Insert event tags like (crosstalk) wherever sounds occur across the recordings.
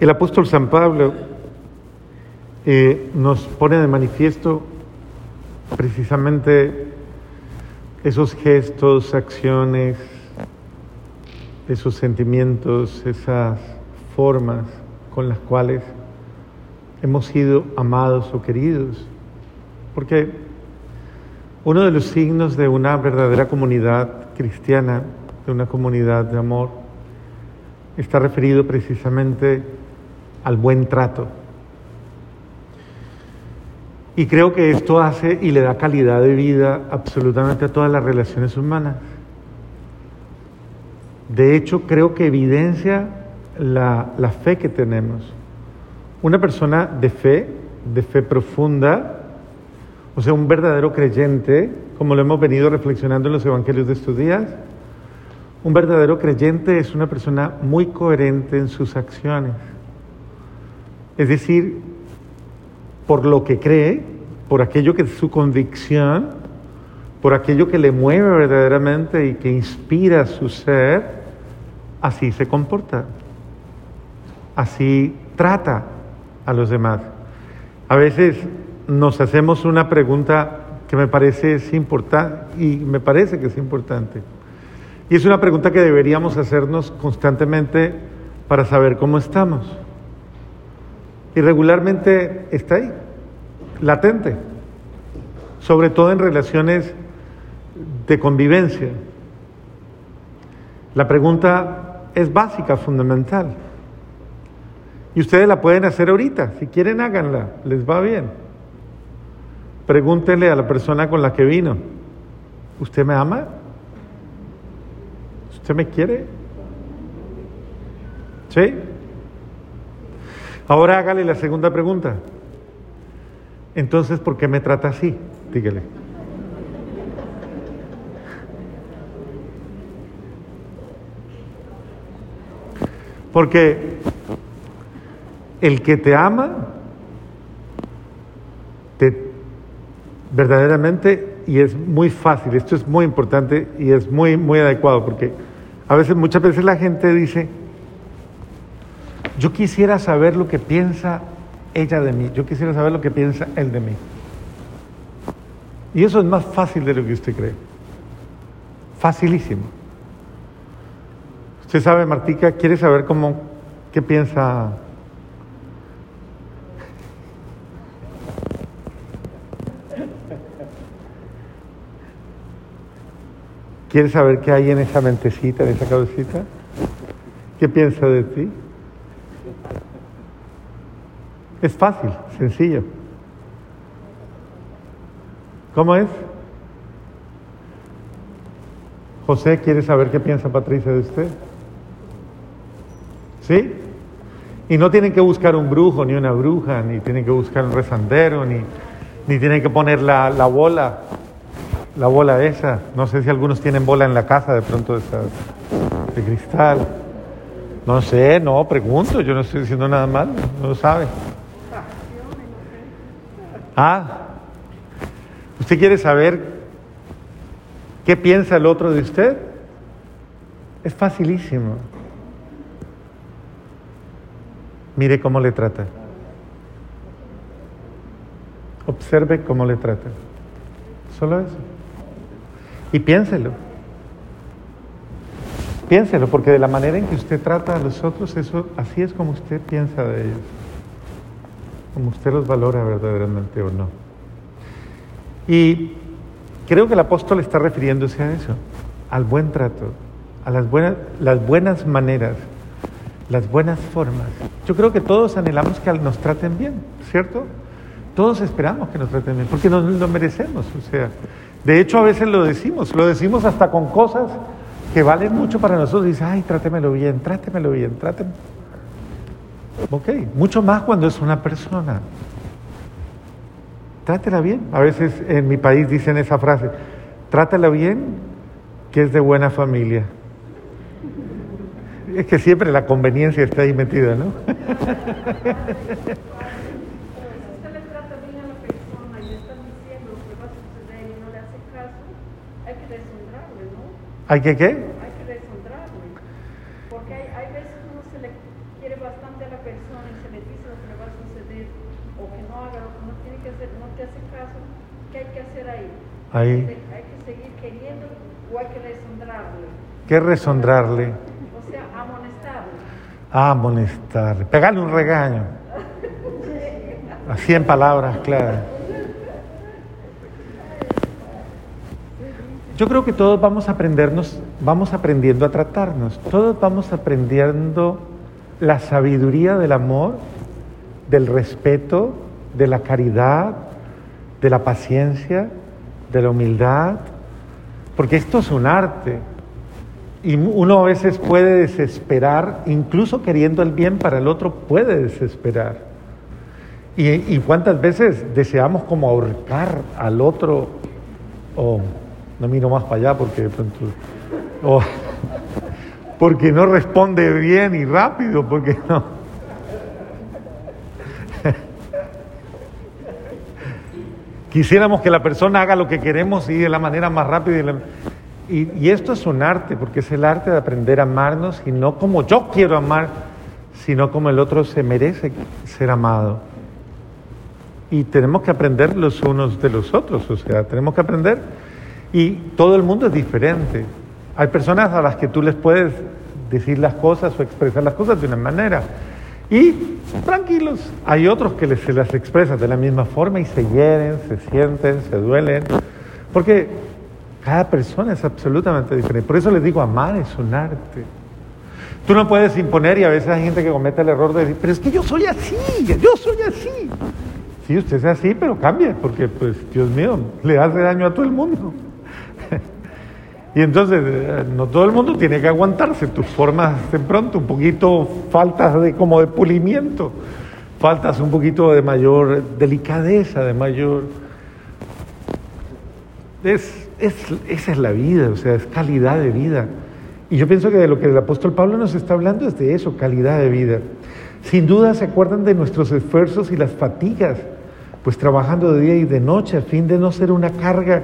El apóstol San Pablo eh, nos pone de manifiesto precisamente esos gestos, acciones, esos sentimientos, esas formas con las cuales hemos sido amados o queridos. Porque uno de los signos de una verdadera comunidad cristiana, de una comunidad de amor, está referido precisamente al buen trato. Y creo que esto hace y le da calidad de vida absolutamente a todas las relaciones humanas. De hecho, creo que evidencia la, la fe que tenemos. Una persona de fe, de fe profunda, o sea, un verdadero creyente, como lo hemos venido reflexionando en los evangelios de estos días, un verdadero creyente es una persona muy coherente en sus acciones. Es decir, por lo que cree, por aquello que es su convicción, por aquello que le mueve verdaderamente y que inspira su ser, así se comporta, así trata a los demás. A veces nos hacemos una pregunta que me parece es importante y me parece que es importante. Y es una pregunta que deberíamos hacernos constantemente para saber cómo estamos. Y regularmente está ahí, latente, sobre todo en relaciones de convivencia. La pregunta es básica, fundamental. Y ustedes la pueden hacer ahorita, si quieren háganla, les va bien. Pregúntenle a la persona con la que vino, ¿usted me ama? ¿Usted me quiere? ¿Sí? Ahora hágale la segunda pregunta. Entonces, ¿por qué me trata así? Dígale. Porque el que te ama, te verdaderamente, y es muy fácil, esto es muy importante y es muy, muy adecuado, porque a veces, muchas veces la gente dice, yo quisiera saber lo que piensa ella de mí, yo quisiera saber lo que piensa él de mí. Y eso es más fácil de lo que usted cree. Facilísimo. Usted sabe, Martica, quiere saber cómo, qué piensa ¿Quieres saber qué hay en esa mentecita, en esa cabecita? ¿Qué piensa de ti? Es fácil, sencillo. ¿Cómo es? José quiere saber qué piensa Patricia de usted. ¿Sí? Y no tienen que buscar un brujo ni una bruja, ni tienen que buscar un rezandero, ni, ni tienen que poner la, la bola la bola esa. No sé si algunos tienen bola en la casa de pronto de, de cristal. No sé, no, pregunto, yo no estoy diciendo nada mal, no lo sabe. Ah, ¿usted quiere saber qué piensa el otro de usted? Es facilísimo. Mire cómo le trata. Observe cómo le trata. Solo eso. Y piénselo. Piénselo, porque de la manera en que usted trata a los otros, eso, así es como usted piensa de ellos. Usted los valora verdaderamente o no. Y creo que el apóstol está refiriéndose a eso, al buen trato, a las buenas, las buenas maneras, las buenas formas. Yo creo que todos anhelamos que nos traten bien, ¿cierto? Todos esperamos que nos traten bien, porque nos lo merecemos. O sea, de hecho, a veces lo decimos, lo decimos hasta con cosas que valen mucho para nosotros. Dice, ay, trátemelo bien, trátemelo bien, trátemelo. Ok, mucho más cuando es una persona. Trátela bien. A veces en mi país dicen esa frase, trátela bien, que es de buena familia. Es que siempre la conveniencia está ahí metida, ¿no? (laughs) ¿Hay que qué? Hay que deshonrarle. Porque hay, hay veces uno se le quiere bastante a la persona y se le dice lo que le va a suceder o que no haga lo que no tiene que hacer, no te hace caso, ¿qué hay que hacer ahí? Ahí. Hay que seguir queriendo o hay que resondrarle. ¿Qué resondrarle? O sea, amonestarle. Amonestarle. Pegarle un regaño. Así en palabras claras. Yo creo que todos vamos a aprendernos, vamos aprendiendo a tratarnos. Todos vamos aprendiendo la sabiduría del amor, del respeto, de la caridad, de la paciencia, de la humildad, porque esto es un arte. Y uno a veces puede desesperar, incluso queriendo el bien para el otro, puede desesperar. Y, cuántas veces deseamos como ahorcar al otro, o no miro más para allá porque pronto, (laughs) porque no responde bien y rápido, porque no. Quisiéramos que la persona haga lo que queremos y de la manera más rápida. Y, y, esto es un arte, porque es el arte de aprender a amarnos y no como yo quiero amar, sino como el otro se merece ser amado. Y tenemos que aprender los unos de los otros, o sea, tenemos que aprender. Y todo el mundo es diferente. Hay personas a las que tú les puedes decir las cosas o expresar las cosas de una manera. Y tranquilos, hay otros que se las expresan de la misma forma y se hieren, se sienten, se duelen. Porque cada persona es absolutamente diferente. Por eso les digo, amar es un arte. Tú no puedes imponer y a veces hay gente que comete el error de decir, pero es que yo soy así, yo soy así. Sí, usted es así, pero cambie, porque pues, Dios mío, le hace daño a todo el mundo. Y entonces, eh, no todo el mundo tiene que aguantarse, tus formas de pronto, un poquito faltas de como de pulimiento, faltas un poquito de mayor delicadeza, de mayor... Es, es, esa es la vida, o sea, es calidad de vida. Y yo pienso que de lo que el apóstol Pablo nos está hablando es de eso, calidad de vida. Sin duda se acuerdan de nuestros esfuerzos y las fatigas pues trabajando de día y de noche a fin de no ser una carga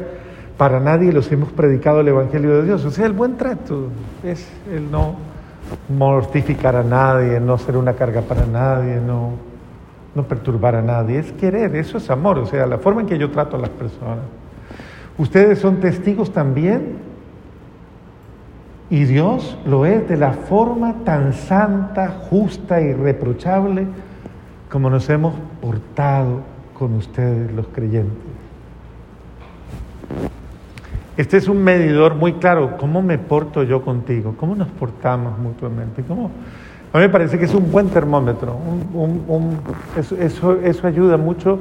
para nadie, los hemos predicado el Evangelio de Dios. O sea, el buen trato es el no mortificar a nadie, no ser una carga para nadie, no, no perturbar a nadie, es querer, eso es amor, o sea, la forma en que yo trato a las personas. Ustedes son testigos también y Dios lo es de la forma tan santa, justa y reprochable como nos hemos portado con ustedes los creyentes. Este es un medidor muy claro, ¿cómo me porto yo contigo? ¿Cómo nos portamos mutuamente? A mí me parece que es un buen termómetro, eso, eso ayuda mucho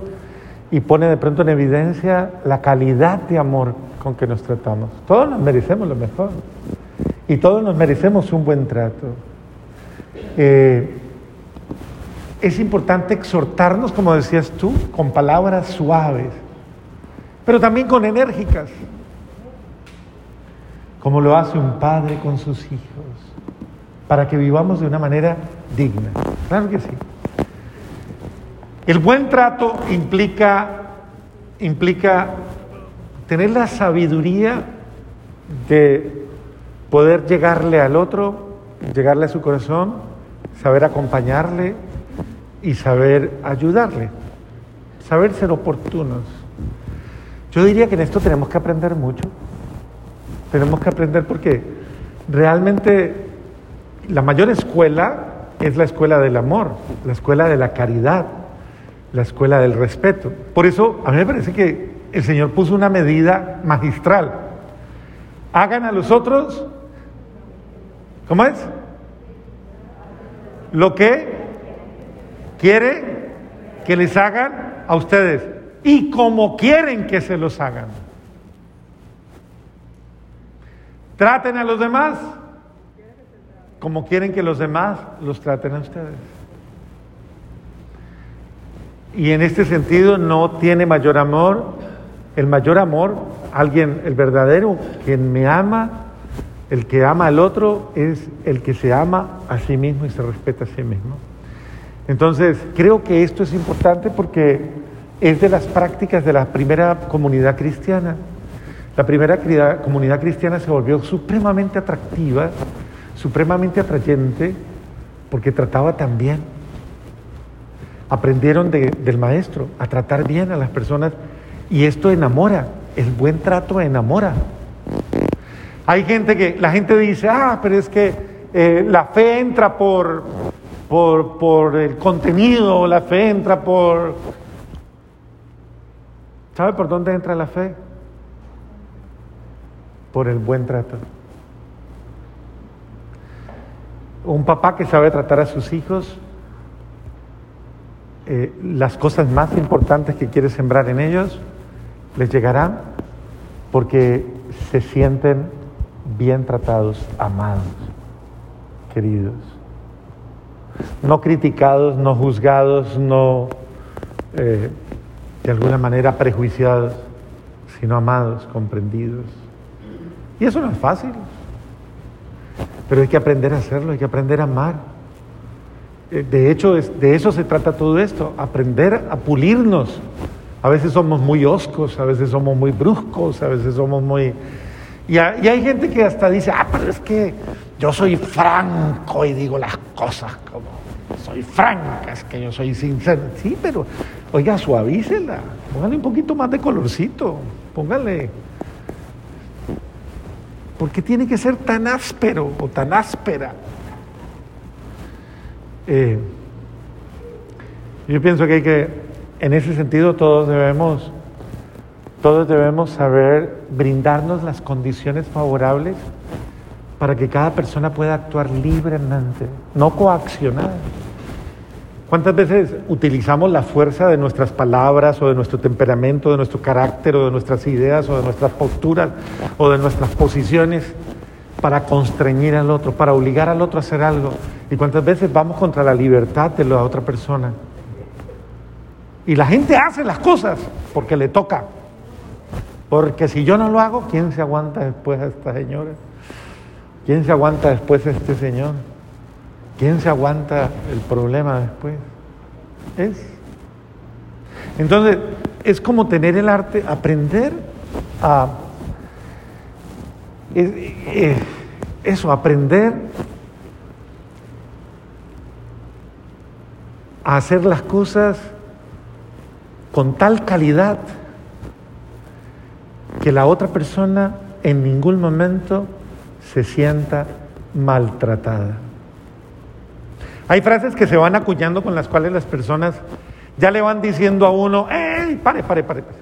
y pone de pronto en evidencia la calidad de amor con que nos tratamos. Todos nos merecemos lo mejor y todos nos merecemos un buen trato. Eh, es importante exhortarnos, como decías tú, con palabras suaves, pero también con enérgicas, como lo hace un padre con sus hijos, para que vivamos de una manera digna. Claro que sí. El buen trato implica, implica tener la sabiduría de poder llegarle al otro, llegarle a su corazón, saber acompañarle, y saber ayudarle, saber ser oportunos. Yo diría que en esto tenemos que aprender mucho. Tenemos que aprender porque realmente la mayor escuela es la escuela del amor, la escuela de la caridad, la escuela del respeto. Por eso a mí me parece que el Señor puso una medida magistral. Hagan a los otros, ¿cómo es? Lo que quiere que les hagan a ustedes y como quieren que se los hagan. Traten a los demás como quieren que los demás los traten a ustedes. Y en este sentido no tiene mayor amor, el mayor amor, alguien, el verdadero, quien me ama, el que ama al otro, es el que se ama a sí mismo y se respeta a sí mismo. Entonces, creo que esto es importante porque es de las prácticas de la primera comunidad cristiana. La primera comunidad cristiana se volvió supremamente atractiva, supremamente atrayente porque trataba tan bien. Aprendieron del maestro a tratar bien a las personas y esto enamora, el buen trato enamora. Hay gente que, la gente dice, ah, pero es que eh, la fe entra por, por, por el contenido, la fe entra por... ¿Sabe por dónde entra la fe? Por el buen trato. Un papá que sabe tratar a sus hijos, eh, las cosas más importantes que quiere sembrar en ellos, les llegarán porque se sienten bien tratados, amados, queridos. No criticados, no juzgados, no eh, de alguna manera prejuiciados, sino amados, comprendidos. Y eso no es fácil. Pero hay que aprender a hacerlo, hay que aprender a amar. Eh, de hecho, de eso se trata todo esto, aprender a pulirnos. A veces somos muy oscos, a veces somos muy bruscos, a veces somos muy... Y, hay gente que hasta dice, ah, pero es que yo soy franco y digo las cosas como soy franca, es que yo soy sincero. Sí, pero oiga, suavícela, póngale un poquito más de colorcito, póngale ¿Por qué tiene que ser tan áspero o tan áspera? Eh, yo pienso que hay que, en ese sentido, todos debemos, todos debemos saber brindarnos las condiciones favorables para que cada persona pueda actuar libremente, no coaccionada. ¿Cuántas veces utilizamos la fuerza de nuestras palabras o de nuestro temperamento, de nuestro carácter o de nuestras ideas o de nuestras posturas o de nuestras posiciones para constreñir al otro, para obligar al otro a hacer algo? ¿Y cuántas veces vamos contra la libertad de la otra persona? Y la gente hace las cosas porque le toca. Porque si yo no lo hago, ¿quién se aguanta después a esta señora? ¿Quién se aguanta después a este señor? ¿Quién se aguanta el problema después? Es. Entonces, es como tener el arte, aprender a... eso, aprender a hacer las cosas con tal calidad que la otra persona en ningún momento se sienta maltratada. Hay frases que se van acuñando con las cuales las personas ya le van diciendo a uno, ¡ey! Pare, pare, pare, pare.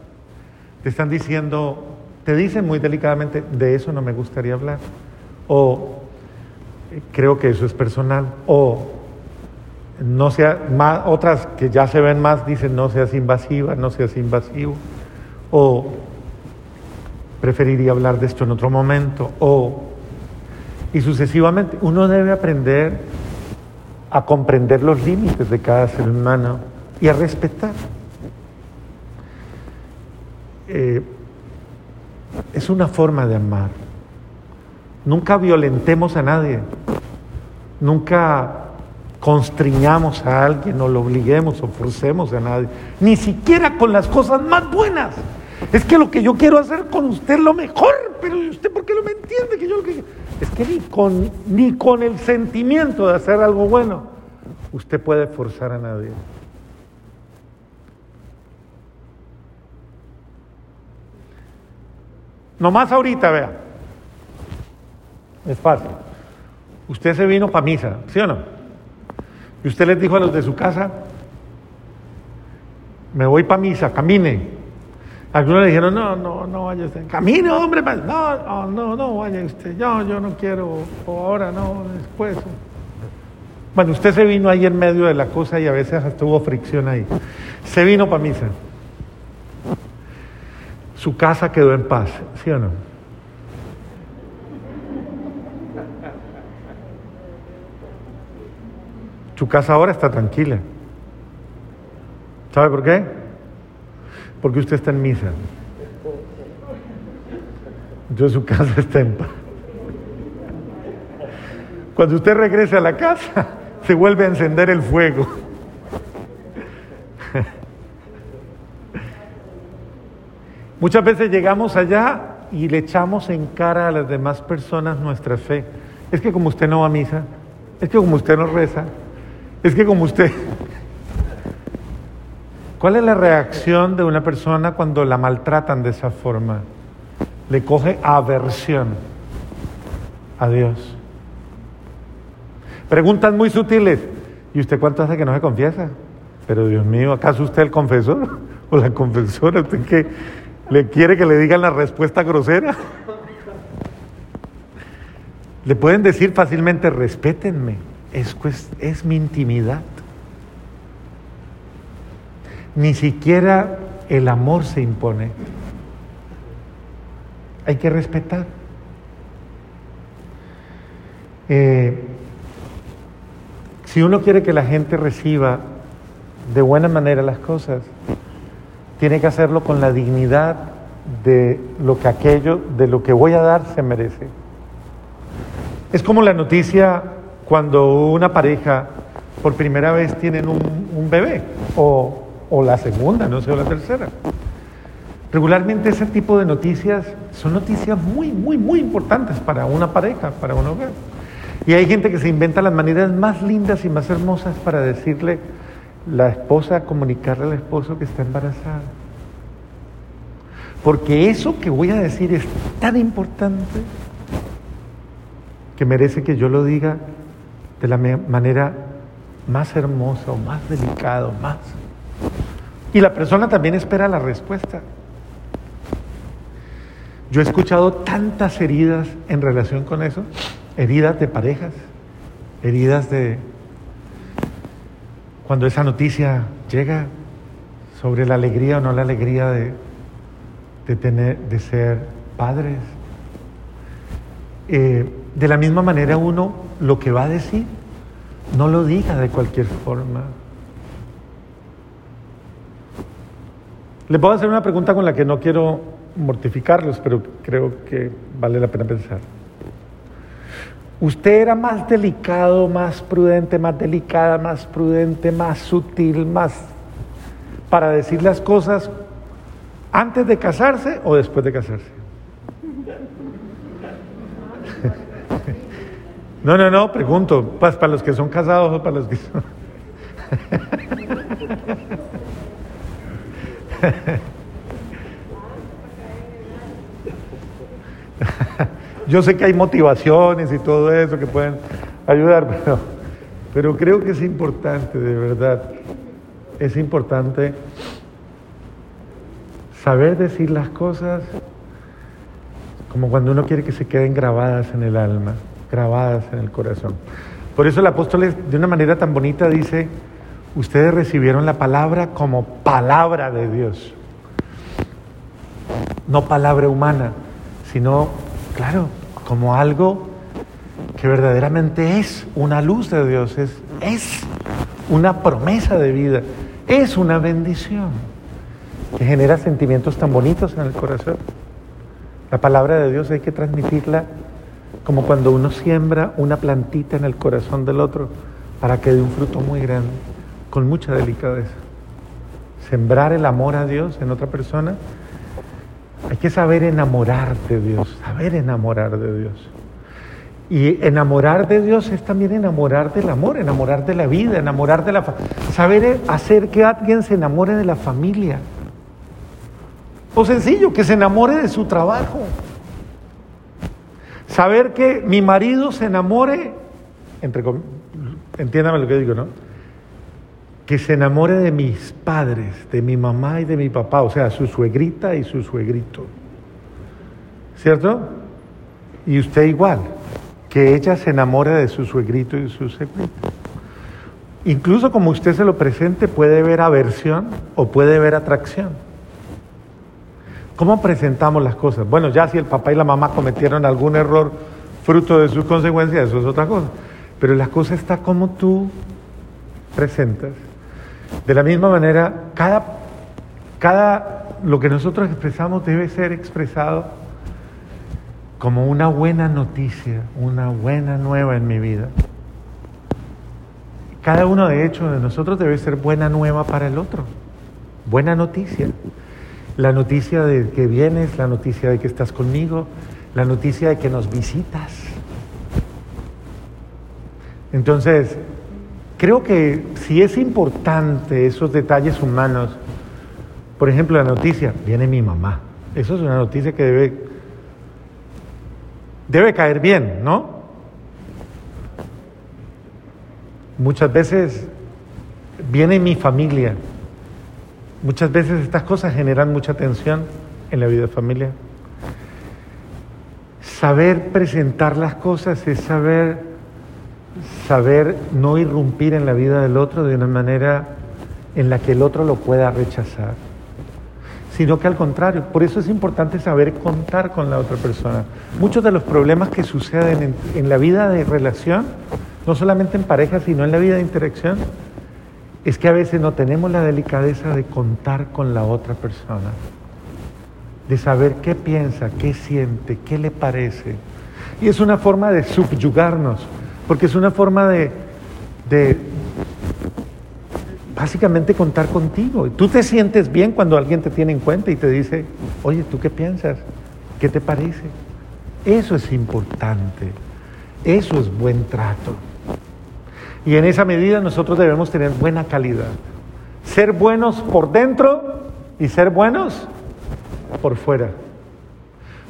Te están diciendo, te dicen muy delicadamente, de eso no me gustaría hablar. O creo que eso es personal. O no sea, más, otras que ya se ven más dicen, no seas invasiva, no seas invasivo. O preferiría hablar de esto en otro momento. O, y sucesivamente, uno debe aprender a comprender los límites de cada ser humano y a respetar. Eh, es una forma de amar. Nunca violentemos a nadie. Nunca constriñamos a alguien o lo obliguemos o forcemos a nadie. Ni siquiera con las cosas más buenas. Es que lo que yo quiero hacer con usted es lo mejor, pero usted por qué no me entiende que yo lo que es que ni con, ni con el sentimiento de hacer algo bueno usted puede forzar a nadie. Nomás ahorita, vea. Es fácil. Usted se vino para misa, ¿sí o no? Y usted les dijo a los de su casa, me voy para misa, camine. Algunos le dijeron, no, no, no vaya usted. Camine, hombre. No, no, no, no vaya usted. Yo, yo no quiero, o ahora no, después. Bueno, usted se vino ahí en medio de la cosa y a veces estuvo fricción ahí. Se vino para misa. Su casa quedó en paz, ¿sí o no? Su casa ahora está tranquila. ¿Sabe por qué? Porque usted está en misa. Entonces su casa está en paz. Cuando usted regrese a la casa, se vuelve a encender el fuego. Muchas veces llegamos allá y le echamos en cara a las demás personas nuestra fe. Es que como usted no va a misa, es que como usted no reza, es que como usted... ¿Cuál es la reacción de una persona cuando la maltratan de esa forma? Le coge aversión a Dios. Preguntas muy sutiles. ¿Y usted cuánto hace que no se confiesa? Pero Dios mío, ¿acaso usted el confesor (laughs) o la confesora? ¿Usted que le quiere que le digan la respuesta grosera? (laughs) Le pueden decir fácilmente, respétenme, es, es mi intimidad. Ni siquiera el amor se impone. Hay que respetar. Eh, si uno quiere que la gente reciba de buena manera las cosas, tiene que hacerlo con la dignidad de lo que aquello, de lo que voy a dar, se merece. Es como la noticia cuando una pareja por primera vez tienen un, bebé, o, o, la segunda, no sé, o la tercera. Regularmente ese tipo de noticias son noticias muy, muy, muy importantes para una pareja, para un hogar. Y hay gente que se inventa las maneras más lindas y más hermosas para decirle la esposa, comunicarle al esposo que está embarazada. Porque eso que voy a decir es tan importante que merece que yo lo diga de la manera más hermosa o más delicada más. Y la persona también espera la respuesta. Yo he escuchado tantas heridas en relación con eso heridas de parejas, heridas de cuando esa noticia llega sobre la alegría o no la alegría de, de tener, de ser padres. Eh, de la misma manera uno lo que va a decir, no lo diga de cualquier forma. Le puedo hacer una pregunta con la que no quiero mortificarlos, pero creo que vale la pena pensar. Usted era más delicado, más prudente, más delicada, más prudente, más sutil, más para decir las cosas antes de casarse o después de casarse. (laughs) No, no, no, pregunto, pues para los que son casados o para los que son... (laughs) (laughs) Yo sé que hay motivaciones y todo eso que pueden ayudar, pero, pero creo que es importante, de verdad, es importante saber decir las cosas como cuando uno quiere que se queden grabadas en el alma, grabadas en el corazón. Por eso el apóstol de una manera tan bonita dice, ustedes recibieron la palabra como palabra de Dios, no palabra humana, sino claro, como algo que verdaderamente es una luz de Dios, es, una promesa de vida, es una bendición que genera sentimientos tan bonitos en el corazón. La palabra de Dios hay que transmitirla como cuando uno siembra una plantita en el corazón del otro para que dé un fruto muy grande, con mucha delicadeza. Sembrar el amor a Dios en otra persona hay que saber enamorar de Dios, saber enamorar de Dios. Y enamorar de Dios es también enamorar del amor, enamorar de la vida, enamorar de la saber hacer que alguien se enamore de la familia. O sencillo, que se enamore de su trabajo. Saber que mi marido se enamore, entre entiéndame lo que digo, ¿no? Que se enamore de mis padres, de mi mamá y de mi papá, o sea, su suegrita y su suegrito. ¿Cierto? Y usted igual, que ella se enamore de su suegrito y su suegrito. Incluso como usted se lo presente, puede ver aversión o puede ver atracción. ¿Cómo presentamos las cosas? Bueno, ya si el papá y la mamá cometieron algún error fruto de sus consecuencias, eso es otra cosa. Pero la cosa está como tú presentas de la misma manera, cada, cada lo que nosotros expresamos debe ser expresado como una buena noticia, una buena nueva en mi vida. Cada uno de hecho de nosotros debe ser buena nueva para el otro, buena noticia. La noticia de que vienes, la noticia de que estás conmigo, la noticia de que nos visitas. Entonces, creo que si es importante esos detalles humanos, por ejemplo, la noticia, viene mi mamá. Eso es una noticia que debe, debe caer bien, ¿no? Muchas veces viene mi familia. Muchas veces estas cosas generan mucha tensión en la vida de familia. Saber presentar las cosas es saber, saber no irrumpir en la vida del otro de una manera en la que el otro lo pueda rechazar, sino que al contrario, por eso es importante saber contar con la otra persona. Muchos de los problemas que suceden en, la vida de relación, no solamente en pareja, sino en la vida de interacción, es que a veces no tenemos la delicadeza de contar con la otra persona, de saber qué piensa, qué siente, qué le parece. Y es una forma de subyugarnos, porque es una forma de, básicamente contar contigo. Tú te sientes bien cuando alguien te tiene en cuenta y te dice, oye, ¿tú qué piensas? ¿Qué te parece? Eso es importante, eso es buen trato. Y en esa medida nosotros debemos tener buena calidad. Ser buenos por dentro y ser buenos por fuera.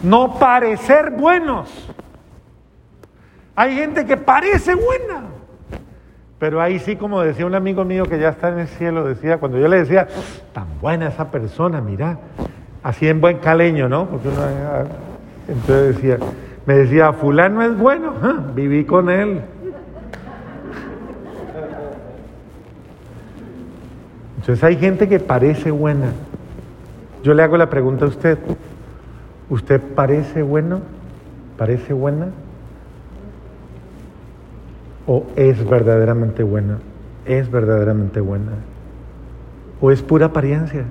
No parecer buenos. Hay gente que parece buena. Pero ahí sí, como decía un amigo mío que ya está en el cielo, decía, cuando yo le decía, tan buena esa persona, mira, así en buen caleño, ¿no? Porque uno, ah, entonces decía, me decía, fulano es bueno, ¿ah? viví con él. Entonces hay gente que parece buena. Yo le hago la pregunta a usted, ¿usted parece bueno? ¿Parece buena? ¿O es verdaderamente buena? ¿Es verdaderamente buena? ¿O es pura apariencia?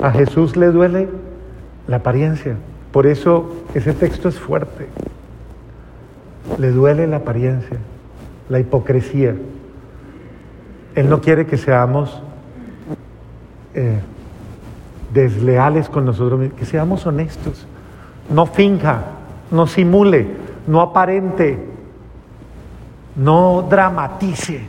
A Jesús le duele la apariencia. Por eso ese texto es fuerte. Le duele la apariencia, la hipocresía. Él no quiere que seamos eh, desleales con nosotros mismos, que seamos honestos. No finja, no simule, no aparente, no dramatice.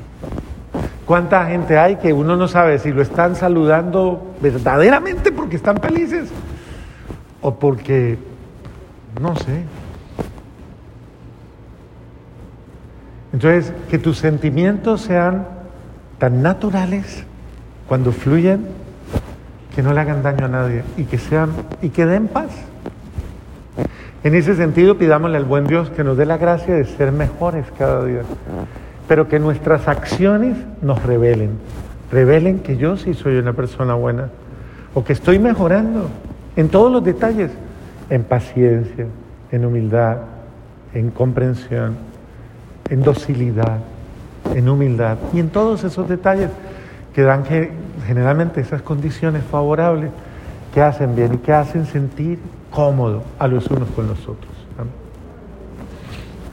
¿Cuánta gente hay que uno no sabe si lo están saludando verdaderamente porque están felices o porque, no sé. Entonces, que tus sentimientos sean tan naturales cuando fluyen que no le hagan daño a nadie y que sean y que den paz. En ese sentido, pidámosle al buen Dios que nos dé la gracia de ser mejores cada día, pero que nuestras acciones nos revelen, revelen que yo sí soy una persona buena. O que estoy mejorando en todos los detalles, en paciencia, en humildad, en comprensión, en docilidad, en humildad. Y en todos esos detalles que dan generalmente esas condiciones favorables que hacen bien y que hacen sentir cómodo a los unos con los otros.